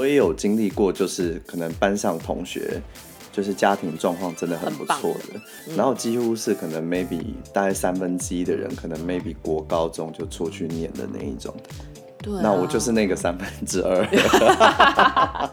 我也有经历过，就是可能班上同学，就是家庭状况真的很不错的，的嗯、然后几乎是可能 maybe 大概三分之一的人，可能 maybe 国高中就出去念的那一种。对、啊，那我就是那个三分之二。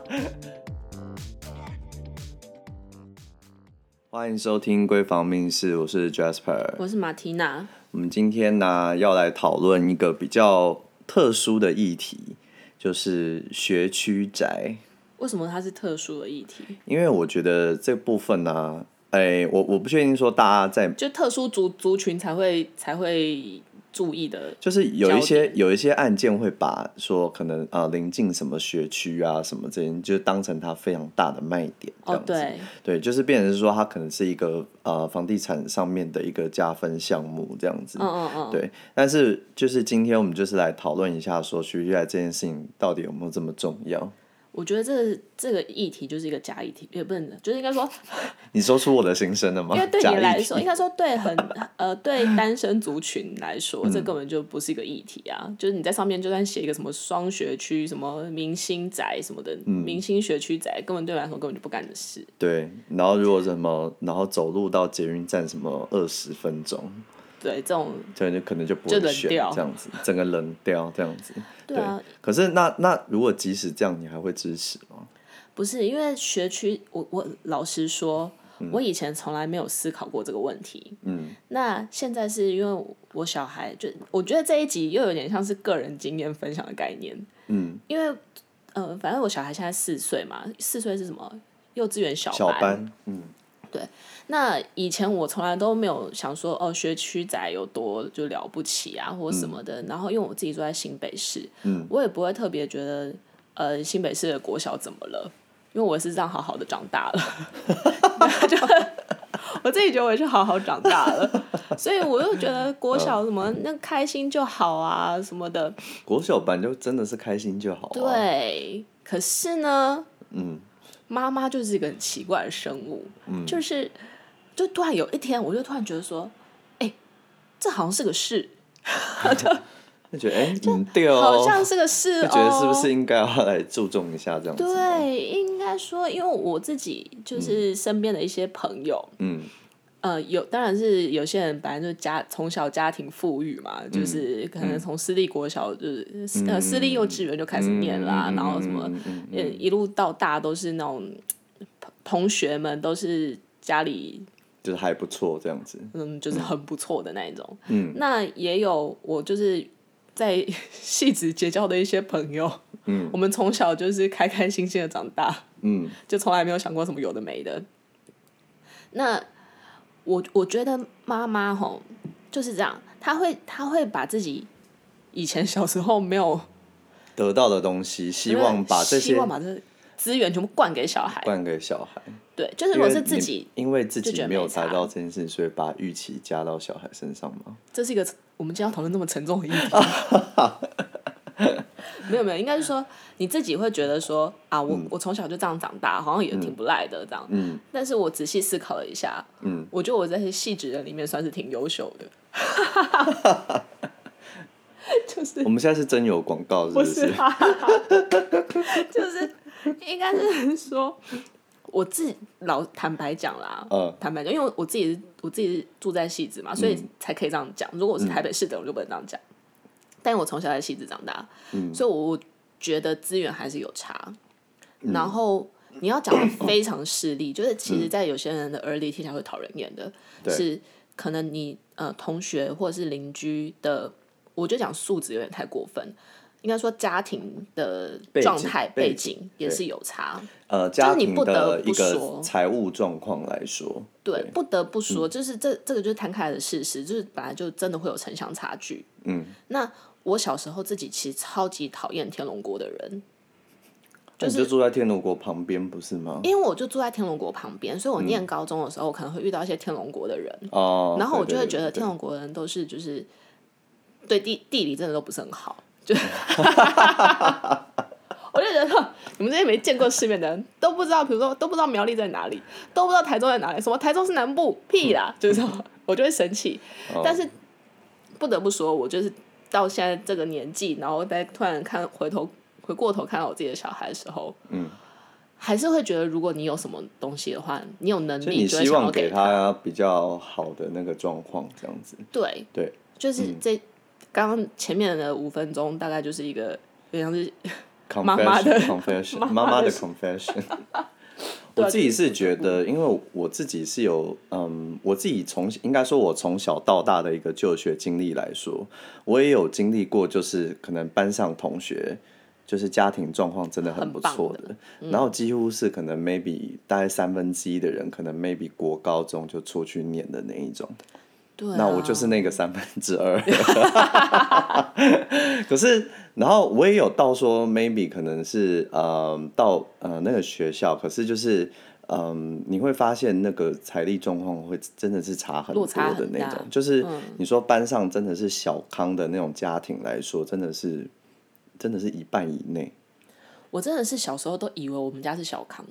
欢迎收听《闺房命事》，我是 Jasper，我是马缇娜。我们今天呢要来讨论一个比较特殊的议题，就是学区宅。为什么它是特殊的议题？因为我觉得这部分呢，哎，我我不确定说大家在就特殊族族群才会才会。注意的，就是有一些有一些案件会把说可能啊临近什么学区啊什么这些，就当成它非常大的卖点这样子。哦，对，对，就是变成是说它可能是一个呃房地产上面的一个加分项目这样子。嗯嗯嗯。对，但是就是今天我们就是来讨论一下说学区宅这件事情到底有没有这么重要。我觉得这个、这个议题就是一个假议题，也不能，就是应该说，你说出我的心声了吗？因为对你来说，应该说对很呃对单身族群来说，嗯、这根本就不是一个议题啊。就是你在上面就算写一个什么双学区、什么明星宅什么的，嗯、明星学区宅，根本对我来说根本就不干的事。对，然后如果什么，然后走路到捷运站什么二十分钟。对，这种对，就可能就不会选这样子，整个冷掉这样子。对啊，可是那那如果即使这样，你还会支持吗？不是，因为学区，我我老实说，嗯、我以前从来没有思考过这个问题。嗯。那现在是因为我小孩，就我觉得这一集又有点像是个人经验分享的概念。嗯。因为呃，反正我小孩现在四岁嘛，四岁是什么？幼稚园小班。小班。嗯。对。那以前我从来都没有想说哦，学区宅有多就了不起啊，或什么的。嗯、然后因为我自己住在新北市，嗯、我也不会特别觉得呃新北市的国小怎么了，因为我是这样好好的长大了，就我自己觉得我也是好好长大了，所以我又觉得国小什么那开心就好啊什么的。国小班就真的是开心就好啊。对，可是呢，嗯，妈妈就是一个很奇怪的生物，嗯、就是。就突然有一天，我就突然觉得说，哎、欸，这好像是个事，就觉得哎，嗯，对哦，好像是个事 哦，觉得是不是应该要来注重一下这样子？对，应该说，因为我自己就是身边的一些朋友，嗯，呃，有当然是有些人本来就家从小家庭富裕嘛，嗯、就是可能从私立国小就是、嗯、呃私立幼稚园就开始念啦，嗯、然后什么、嗯嗯、一路到大都是那种同学们都是家里。就是还不错这样子，嗯，就是很不错的那一种。嗯，那也有我就是在 戏子结交的一些朋友，嗯，我们从小就是开开心心的长大，嗯，就从来没有想过什么有的没的。那我我觉得妈妈吼就是这样，她会她会把自己以前小时候没有得到的东西，希望把这些希望把这资源全部灌给小孩，灌给小孩。对，就是如果是自己因，因为自己没有达到这件事，所以把预期加到小孩身上吗？这是一个我们今天要讨论那么沉重的议题。没有没有，应该是说你自己会觉得说啊，我、嗯、我从小就这样长大，好像也挺不赖的这样。嗯。但是我仔细思考了一下，嗯，我觉得我在这些细致人里面算是挺优秀的。就是我们现在是真有广告，是不是？不是 就是应该是说。我自己老坦白讲啦，呃、坦白讲，因为我自己是我自己是住在汐止嘛，所以才可以这样讲。如果我是台北市的，我就不能这样讲。嗯、但我从小在汐止长大，嗯、所以我觉得资源还是有差。嗯、然后你要讲的非常势利，嗯、就是其实，在有些人的耳里听起来会讨人厌的，嗯、是可能你呃同学或者是邻居的，我就讲素质有点太过分。应该说家庭的状态背景也是有差，呃，家庭的一个财务状况来说，对，不得不说，就是这这个就是摊开来的事实，就是本来就真的会有城乡差距。嗯，那我小时候自己其实超级讨厌天龙国的人，就是住在天龙国旁边不是吗？因为我就住在天龙国旁边，所以我念高中的时候，我可能会遇到一些天龙国的人。哦，然后我就会觉得天龙国人都是就是对地地理真的都不是很好。就，我就觉得你们这些没见过世面的人都不知道，比如说都不知道苗栗在哪里，都不知道台中在哪里，什么台中是南部，屁啦，就是我就会生气。但是不得不说，我就是到现在这个年纪，然后再突然看回头回过头看到我自己的小孩的时候，嗯，还是会觉得，如果你有什么东西的话，你有能力，你希望给他。比较好的那个状况，这样子。对。对，就是这刚刚前面的五分钟，大概就是一个，就像是妈妈的 confession，妈妈的 confession。我自己是觉得，因为我自己是有，嗯，我自己从应该说，我从小到大的一个就学经历来说，我也有经历过，就是可能班上同学，就是家庭状况真的很不错的，的嗯、然后几乎是可能 maybe 大概三分之一的人，可能 maybe 国高中就出去念的那一种。对、啊，那我就是那个三分之二。可是，然后我也有到说，maybe 可能是呃到呃那个学校，可是就是嗯、呃，你会发现那个财力状况会真的是差很多的那种。就是你说班上真的是小康的那种家庭来说，真的是真的是一半以内。我真的是小时候都以为我们家是小康。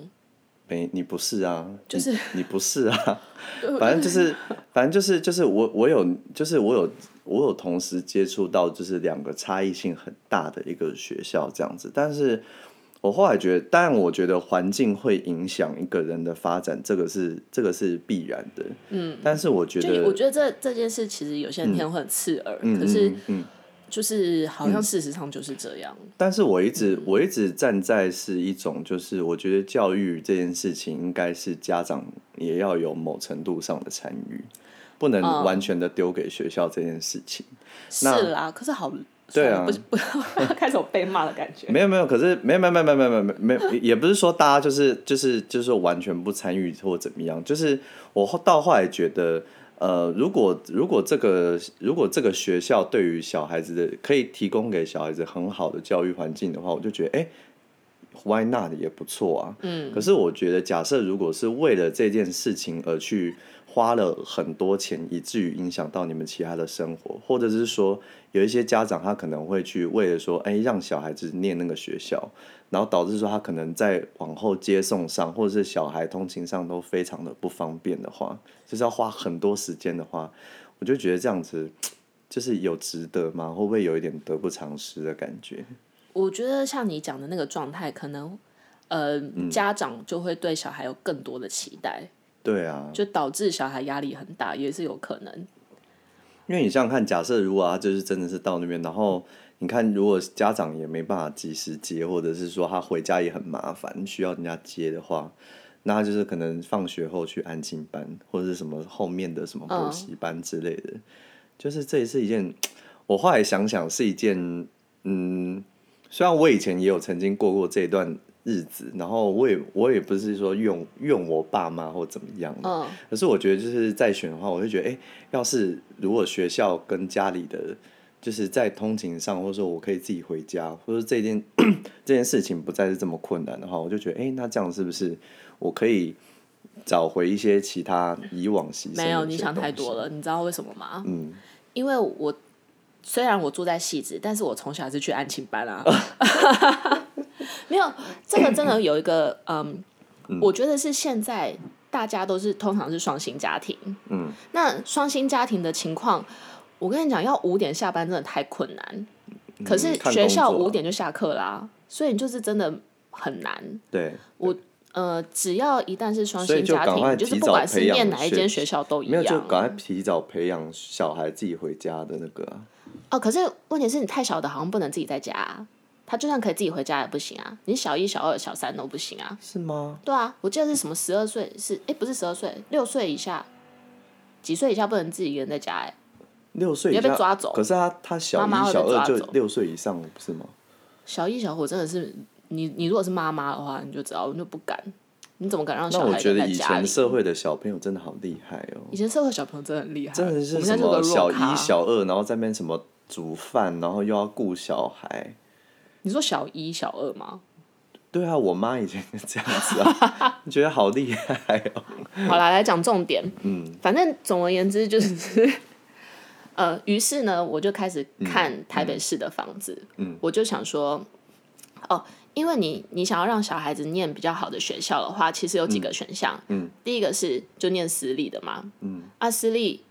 没，你不是啊，就是你，你不是啊 反正就是，反正就是，就是我我有，就是我有，我有同时接触到，就是两个差异性很大的一个学校这样子。但是我后来觉得，当然我觉得环境会影响一个人的发展，这个是这个是必然的。嗯，但是我觉得，我觉得这这件事其实有些人听会很刺耳，嗯、可是嗯。嗯嗯就是好像事实上就是这样，嗯、但是我一直我一直站在是一种，就是我觉得教育这件事情应该是家长也要有某程度上的参与，不能完全的丢给学校这件事情。嗯、是啦，可是好，对啊，不是不 开始有被骂的感觉。没有没有，可是没有没有没有没有没有没有，也不是说大家就是就是就是完全不参与或怎么样，就是我到后来觉得。呃，如果如果这个如果这个学校对于小孩子的可以提供给小孩子很好的教育环境的话，我就觉得，哎，Why not 也不错啊。嗯。可是我觉得，假设如果是为了这件事情而去花了很多钱，以至于影响到你们其他的生活，或者是说有一些家长他可能会去为了说，哎，让小孩子念那个学校。然后导致说他可能在往后接送上，或者是小孩通勤上都非常的不方便的话，就是要花很多时间的话，我就觉得这样子就是有值得吗？会不会有一点得不偿失的感觉？我觉得像你讲的那个状态，可能呃、家长就会对小孩有更多的期待，对啊，就导致小孩压力很大，也是有可能。因为你想想看，假设如果他就是真的是到那边，然后。你看，如果家长也没办法及时接，或者是说他回家也很麻烦，需要人家接的话，那他就是可能放学后去安亲班，或者是什么后面的什么补习班之类的。Oh. 就是这也是一件，我后来想想是一件，嗯，虽然我以前也有曾经过过这段日子，然后我也我也不是说怨怨我爸妈或怎么样的，oh. 可是我觉得就是再选的话，我就觉得，哎、欸，要是如果学校跟家里的。就是在通勤上，或者说我可以自己回家，或者这件 这件事情不再是这么困难的话，我就觉得，哎、欸，那这样是不是我可以找回一些其他以往习？没有，你想太多了。你知道为什么吗？嗯，因为我虽然我住在戏子，但是我从小是去安亲班啊。没有，这个真的有一个，嗯，嗯我觉得是现在大家都是通常是双薪家庭，嗯，那双薪家庭的情况。我跟你讲，要五点下班真的太困难。可是学校五点就下课啦，嗯、所以你就是真的很难。对，我呃，只要一旦是双薪家庭，就，就是不管是念哪一间学校都一样。没有，就赶快提早培养小孩自己回家的那个、啊。哦，可是问题是你太小的，好像不能自己在家、啊。他就算可以自己回家也不行啊，你小一、小二、小三都不行啊。是吗？对啊，我记得是什么十二岁是哎，不是十二岁，六岁以下，几岁以下不能自己一个人在家哎、欸。六岁以下，可是他他小一小二就六岁以上了，不是吗？小一小二真的是你你如果是妈妈的话，你就知道你就不敢，你怎么敢让小孩在家我觉得以前社会的小朋友真的好厉害哦。以前社会小朋友真的很厉害，真的是什么小一小二，然后在那边什么煮饭，然后又要顾小孩。你说小一小二吗？对啊，我妈以前是这样子啊，你觉得好厉害哦。好啦，来讲重点。嗯，反正总而言之就是。呃，于是呢，我就开始看台北市的房子。嗯嗯、我就想说，哦，因为你你想要让小孩子念比较好的学校的话，其实有几个选项。嗯嗯、第一个是就念私立的嘛。嗯、啊，私立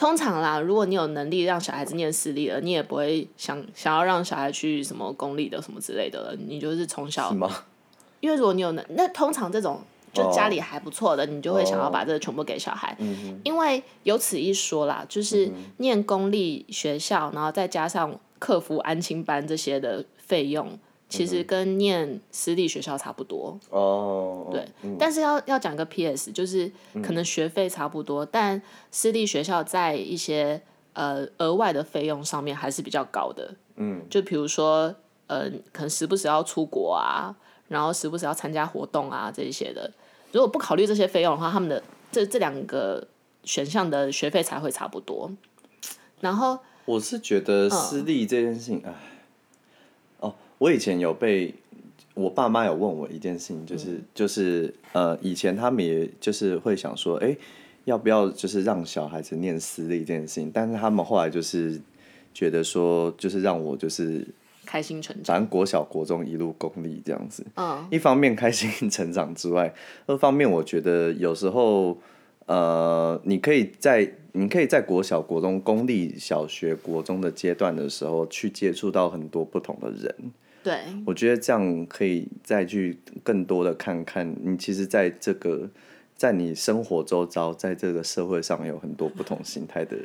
通常啦，如果你有能力让小孩子念私立了，你也不会想想要让小孩去什么公立的什么之类的了。你就是从小，因为如果你有能，那通常这种就家里还不错的，你就会想要把这个全部给小孩。因为有此一说啦，就是念公立学校，然后再加上克服安亲班这些的费用。其实跟念私立学校差不多哦，对，嗯、但是要要讲个 PS，就是可能学费差不多，嗯、但私立学校在一些呃额外的费用上面还是比较高的，嗯，就比如说呃，可能时不时要出国啊，然后时不时要参加活动啊这一些的，如果不考虑这些费用的话，他们的这这两个选项的学费才会差不多。然后我是觉得私立这件事情，哎、嗯。我以前有被我爸妈有问我一件事情，就是、嗯、就是呃，以前他们也就是会想说，哎、欸，要不要就是让小孩子念私立这件事情？但是他们后来就是觉得说，就是让我就是开心成长，反正国小国中一路公立这样子。嗯，一方面开心成长之外，二方面我觉得有时候呃，你可以在你可以在国小国中公立小学国中的阶段的时候，去接触到很多不同的人。对，我觉得这样可以再去更多的看看，你其实在这个在你生活周遭，在这个社会上有很多不同形态的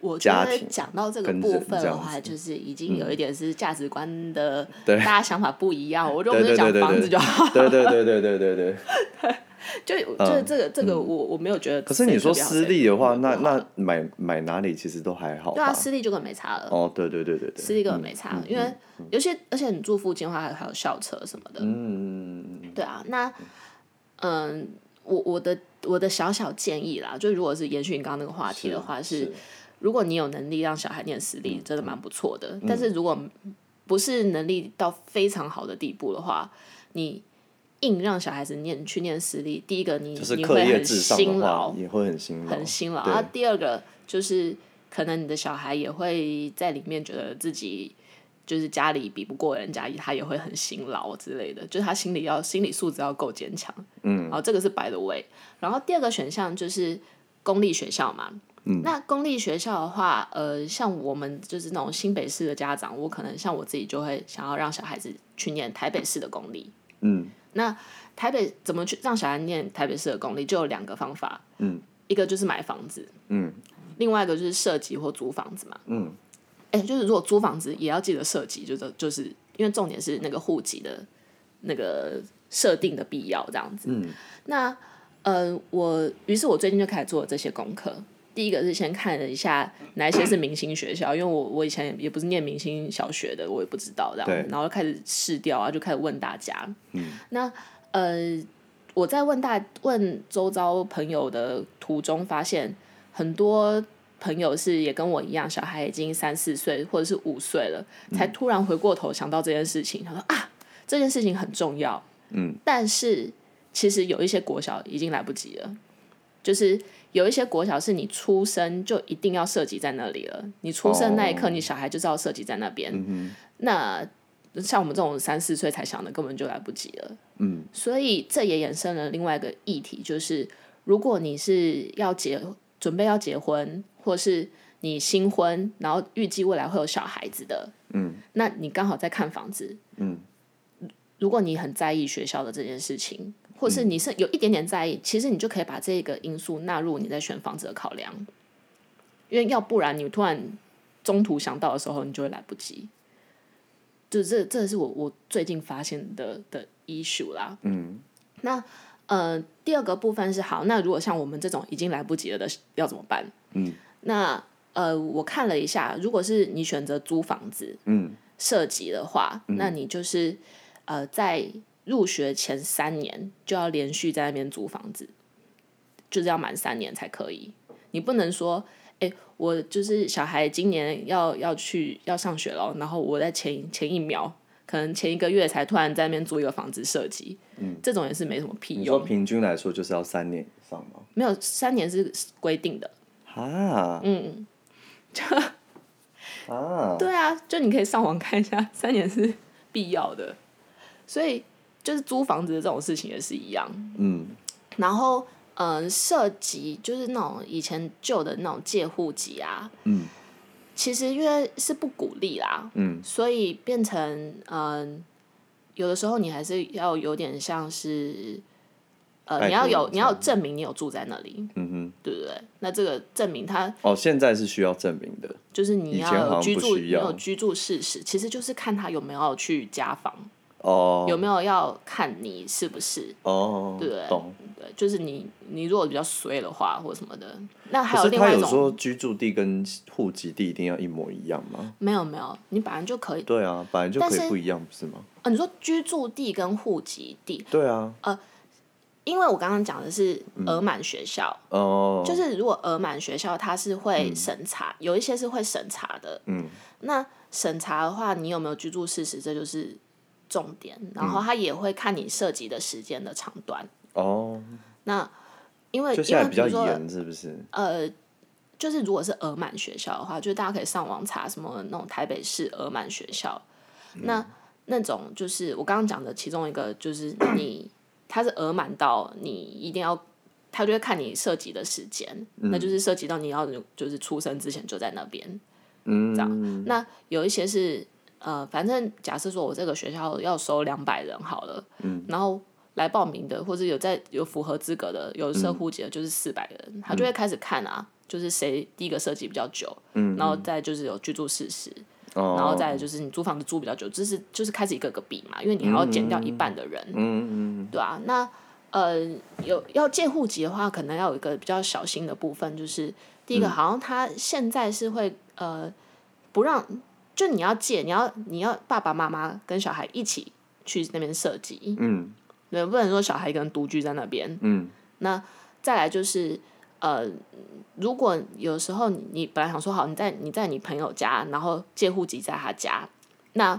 我觉得。讲到这个部分的话，就是已经有一点是价值观的，大家想法不一样。我觉得我们就讲房子就好。对对对对对对对。就就是这个这个我我没有觉得。可是你说私立的话，那那买买哪里其实都还好。对啊，私立就更没差了。哦，对对对对对。私立根本没差，因为有些而且你住附近的话，还还有校车什么的。嗯对啊，那嗯，我我的我的小小建议啦，就如果是延续你刚刚那个话题的话，是如果你有能力让小孩念私立，真的蛮不错的。但是如果不是能力到非常好的地步的话，你。硬让小孩子念去念私立，第一个你你会很辛劳，也会很辛劳，很辛劳。然后第二个就是可能你的小孩也会在里面觉得自己就是家里比不过人家，他也会很辛劳之类的，就是他心里要心理素质要够坚强。嗯，然后这个是 by the way。然后第二个选项就是公立学校嘛。嗯，那公立学校的话，呃，像我们就是那种新北市的家长，我可能像我自己就会想要让小孩子去念台北市的公立。嗯。那台北怎么去让小孩念台北市的公立？就有两个方法，嗯，一个就是买房子，嗯，另外一个就是设籍或租房子嘛，嗯，哎、欸，就是如果租房子也要记得设籍，就是就是因为重点是那个户籍的那个设定的必要这样子，嗯，那呃，我于是我最近就开始做了这些功课。第一个是先看了一下哪一些是明星学校，因为我我以前也不是念明星小学的，我也不知道这样，对然后就开始试调啊，就开始问大家。嗯、那呃，我在问大问周遭朋友的途中，发现很多朋友是也跟我一样，小孩已经三四岁或者是五岁了，才突然回过头想到这件事情，他说啊，这件事情很重要。嗯，但是其实有一些国小已经来不及了，就是。有一些国小是你出生就一定要涉及在那里了，你出生那一刻，你小孩就知道涉及在那边。Oh. 那像我们这种三四岁才想的，根本就来不及了。嗯，所以这也衍生了另外一个议题，就是如果你是要结准备要结婚，或是你新婚，然后预计未来会有小孩子的，嗯，那你刚好在看房子，嗯，如果你很在意学校的这件事情。或是你是有一点点在意，其实你就可以把这个因素纳入你在选房子的考量，因为要不然你突然中途想到的时候，你就会来不及。就这，这是我我最近发现的的 issue 啦。嗯，那呃，第二个部分是好，那如果像我们这种已经来不及了的，要怎么办？嗯，那呃，我看了一下，如果是你选择租房子，嗯，涉及的话，嗯、那你就是呃在。入学前三年就要连续在那边租房子，就是要满三年才可以。你不能说，哎、欸，我就是小孩今年要要去要上学了，然后我在前前一秒，可能前一个月才突然在那边租一个房子设计，嗯，这种也是没什么屁用。你说平均来说就是要三年以上吗？没有，三年是规定的。啊，嗯，就啊，对啊，就你可以上网看一下，三年是必要的，所以。就是租房子的这种事情也是一样，嗯，然后嗯，涉及就是那种以前旧的那种借户籍啊，嗯，其实因为是不鼓励啦，嗯，所以变成嗯，有的时候你还是要有点像是。呃，你要有，你要证明你有住在那里，嗯哼，对不对？那这个证明他哦，现在是需要证明的，就是你要居住，你有居住事实，其实就是看他有没有去家访，哦，有没有要看你是不是，哦，对不对？懂，对，就是你你如果比较衰的话或什么的，那还有另外一种，说居住地跟户籍地一定要一模一样吗？没有没有，你本来就可以，对啊，本来就可以不一样，不是吗？呃，你说居住地跟户籍地，对啊，呃。因为我刚刚讲的是额满学校，嗯 oh. 就是如果额满学校它是会审查，嗯，有一些是会审查的。嗯，那审查的话，你有没有居住事实，这就是重点。然后他也会看你涉及的时间的长短。哦，那因为就现在比较严，是不是？呃，就是如果是额满学校的话，就是大家可以上网查什么那种台北市额满学校。嗯，那那种就是我刚刚讲的其中一个，就是你。他是额满到你一定要，他就会看你涉及的时间，嗯，那就是涉及到你要就是出生之前就在那边，嗯，这样。那有一些是呃，反正假设说我这个学校要收两百人好了，嗯，然后来报名的或者有在有符合资格的有设户籍的就是四百人，嗯，他就会开始看啊，就是谁第一个设计比较久，嗯，然后再就是有居住事实。Oh. 然后再就是你租房子租比较久，就是就是开始一个个比嘛，因为你还要减掉一半的人，嗯嗯，对啊，那呃有要借户籍的话，可能要有一个比较小心的部分，就是第一个好像他现在是会呃不让，就你要借，你要你要爸爸妈妈跟小孩一起去那边设计，嗯，对，不能说小孩一个人独居在那边，嗯，那再来就是呃。如果有时候你本来想说好，你在你在你朋友家，然后借户籍在他家，那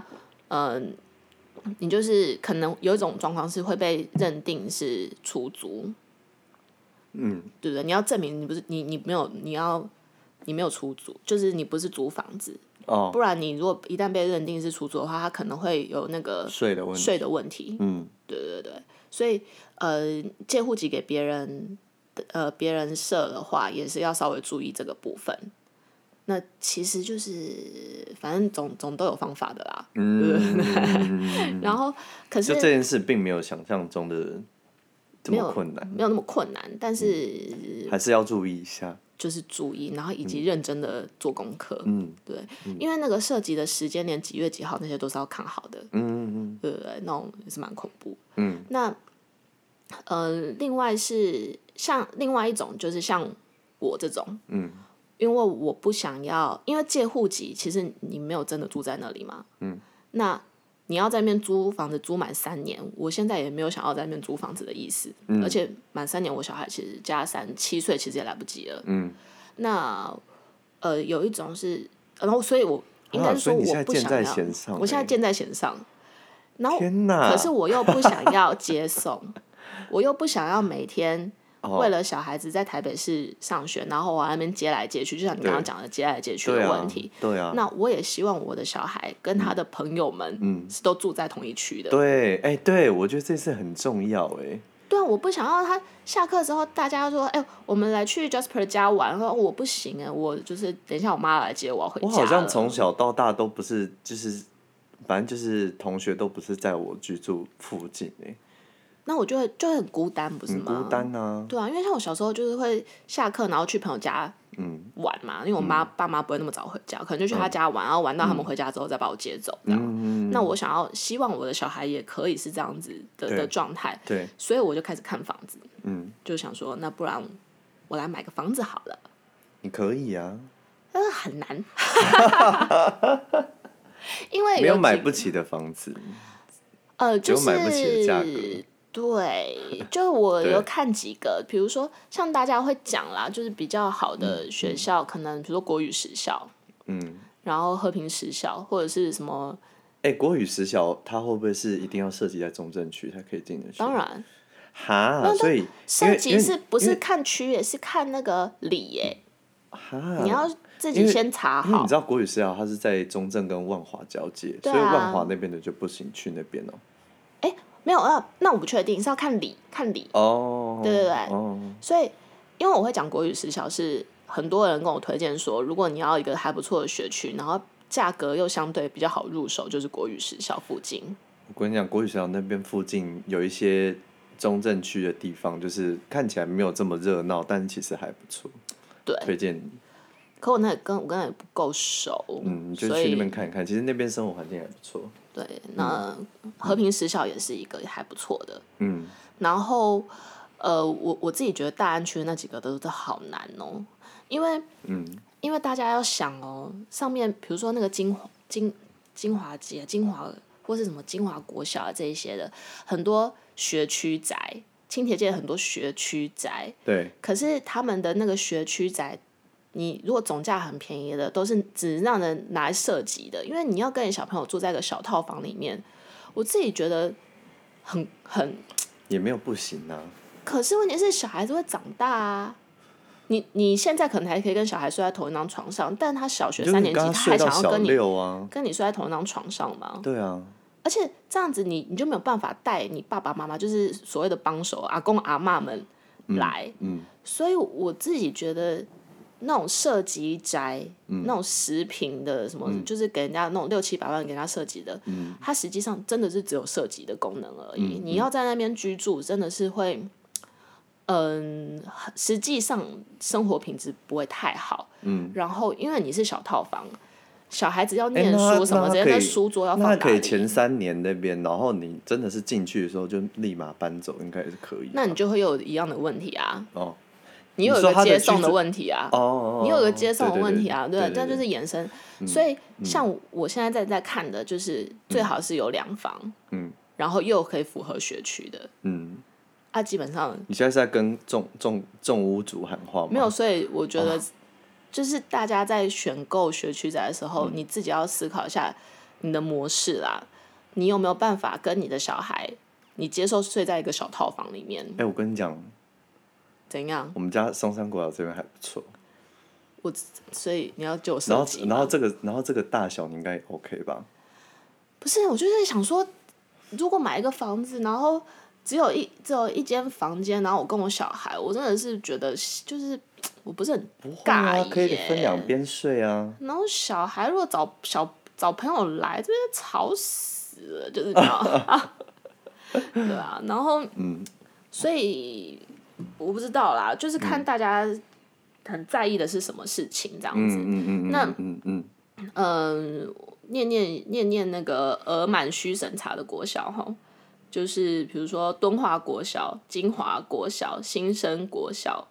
嗯、呃，你就是可能有一种状况是会被认定是出租，嗯，对不对？你要证明你不是你你没有你要你没有出租，就是你不是租房子哦，不然你如果一旦被认定是出租的话，他可能会有那个税的问题，税的问题，嗯，对对对，所以呃，借户籍给别人。呃，别人设的话也是要稍微注意这个部分。那其实就是，反正总总都有方法的啦。嗯。然后，可是就这件事并没有想象中的这么困难，没有那么困难，但是、嗯、还是要注意一下，就是注意，然后以及认真的做功课。嗯，对，因为那个涉及的时间连几月几号那些都是要看好的。嗯嗯嗯。对对对，那种也是蛮恐怖。嗯。那。呃，另外是像另外一种，就是像我这种，嗯，因为我不想要，因为借户籍，其实你没有真的住在那里嘛，嗯，那你要在那边租房子租满三年，我现在也没有想要在那边租房子的意思，嗯，而且满三年，我小孩其实加三七岁，其实也来不及了，嗯，那呃，有一种是，然后所以我应该说我不想要，啊，我现在箭在弦上，然后可是我又不想要接送。我又不想要每天为了小孩子在台北市上学，然后我那边接来接去，就像你刚刚讲的接来接去的问题。对啊。对啊。那我也希望我的小孩跟他的朋友们，嗯，是都住在同一区的。对，哎，对，我觉得这是很重要，哎。对啊，我不想要他下课之后大家说，哎，我们来去 Jasper 家玩，说我不行哎，我就是等一下我妈来接我，我要回家。我好像从小到大都不是，就是反正就是同学都不是在我居住附近哎。那我就会就会很孤单，不是吗？孤单啊。对啊，因为像我小时候就是会下课，然后去朋友家玩嘛。嗯、因为我妈、嗯、爸妈不会那么早回家，可能就去他家玩，嗯、然后玩到他们回家之后再把我接走这样。嗯、那我想要希望我的小孩也可以是这样子的的状态。对。所以我就开始看房子。嗯。就想说，那不然我来买个房子好了。你可以啊。但是很难。因为有没有买不起的房子。呃，就是。有买不起的价格。对，就我有看几个，比如说像大家会讲啦，就是比较好的学校，嗯、可能比如说国语实校，嗯，然后和平实校或者是什么，哎、欸，国语实校它会不会是一定要涉及在中正区才可以进的？当然，哈，所以涉及是不是看区也是看那个里耶？哈，你要自己先查好。因为你知道国语实校它是在中正跟万华交界，啊、所以万华那边的就不行去那边哦、喔。没有啊，那我不确定是要看理看理哦，对对对，哦，所以因为我会讲国语时小是很多人跟我推荐说，如果你要一个还不错的学区，然后价格又相对比较好入手，就是国语时小附近。我跟你讲，国语实小那边附近有一些中正区的地方，就是看起来没有这么热闹，但其实还不错。对，推荐你。可我那跟我跟那也不够熟，嗯，你就去那边看一看。其实那边生活环境还不错。对，那和平实小也是一个还不错的。嗯。然后，呃，我我自己觉得大安区那几个都都好难哦，因为，嗯，因为大家要想哦，上面比如说那个金华金金华街、金华或是什么金华国小啊这一些的，很多学区宅，青铁界很多学区宅。对。可是他们的那个学区宅。你如果总价很便宜的，都是只让人拿来设计的，因为你要跟你小朋友住在一个小套房里面，我自己觉得很很也没有不行啊。可是问题是小孩子会长大啊，你你现在可能还可以跟小孩睡在同一张床上，但他小学三年级他还想要跟你跟你睡在同一张床上吗？对啊。而且这样子你你就没有办法带你爸爸妈妈，就是所谓的帮手阿公阿嬷们来，嗯，嗯，所以我自己觉得。那种设计宅，嗯、那种十平的什么，嗯、就是给人家那种六七百万给人家设计的，嗯、它实际上真的是只有设计的功能而已。嗯、你要在那边居住，真的是会，嗯，实际上生活品质不会太好。嗯、然后，因为你是小套房，小孩子要念书什么，直接在书桌要放可以前三年那边，然后你真的是进去的时候就立马搬走，应该也是可以。那你就会有一样的问题啊。哦。你有一个接送的问题啊，你有一个接送的问题啊，对，这就是延伸。所以像我现在在在看的，就是最好是有两房，嗯，然后又可以符合学区的，嗯，啊，基本上你现在是在跟重重重屋主喊话吗？没有，所以我觉得就是大家在选购学区宅的时候，你自己要思考一下你的模式啦，你有没有办法跟你的小孩，你接受睡在一个小套房里面？哎，我跟你讲。怎样？我们家松山国小这边还不错。我所以你要救我。然后，然后这个，然后这个大小你应该 OK 吧？不是，我就是想说，如果买一个房子，然后只有一只有一间房间，然后我跟我小孩，我真的是觉得就是我不是很尬啊，可以分两边睡啊。然后小孩如果找小找朋友来，这边吵死了，就是这样 对啊，然后嗯，所以。我不知道啦，就是看大家很在意的是什么事情这样子。嗯嗯那嗯嗯嗯，念念念念那个额满须审查的国小哈，就是比如说敦化国小、金华国小、新生国小、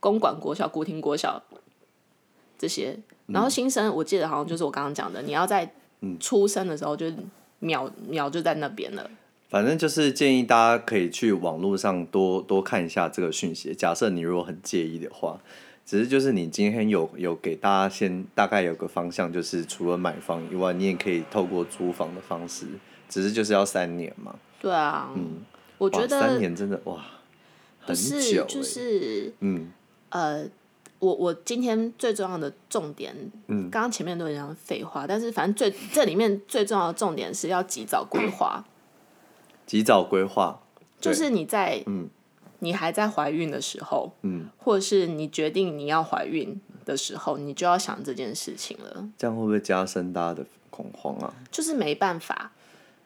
公馆国小、古亭国小这些。然后新生，我记得好像就是我刚刚讲的，你要在出生的时候就秒秒就在那边了。反正就是建议大家可以去网络上多多看一下这个讯息。假设你如果很介意的话，只是就是你今天有有给大家先大概有个方向，就是除了买房以外，你也可以透过租房的方式，只是就是要三年嘛。对啊，嗯，我觉得三年真的哇，很久欸，就是嗯呃，我我今天最重要的重点，嗯，刚刚前面都有讲废话，但是反正最这里面最重要的重点是要及早规划。及早规划，就是你在，嗯，你还在怀孕的时候，嗯，或者是你决定你要怀孕的时候，你就要想这件事情了。这样会不会加深大家的恐慌啊？就是没办法。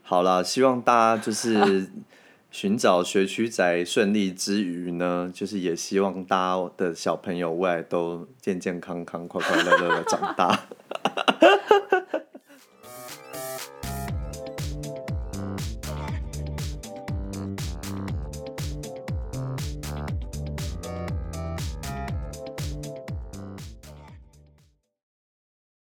好啦，希望大家就是 寻找学区宅顺利之余呢，就是也希望大家的小朋友未来都健健康康、快快乐乐的长大。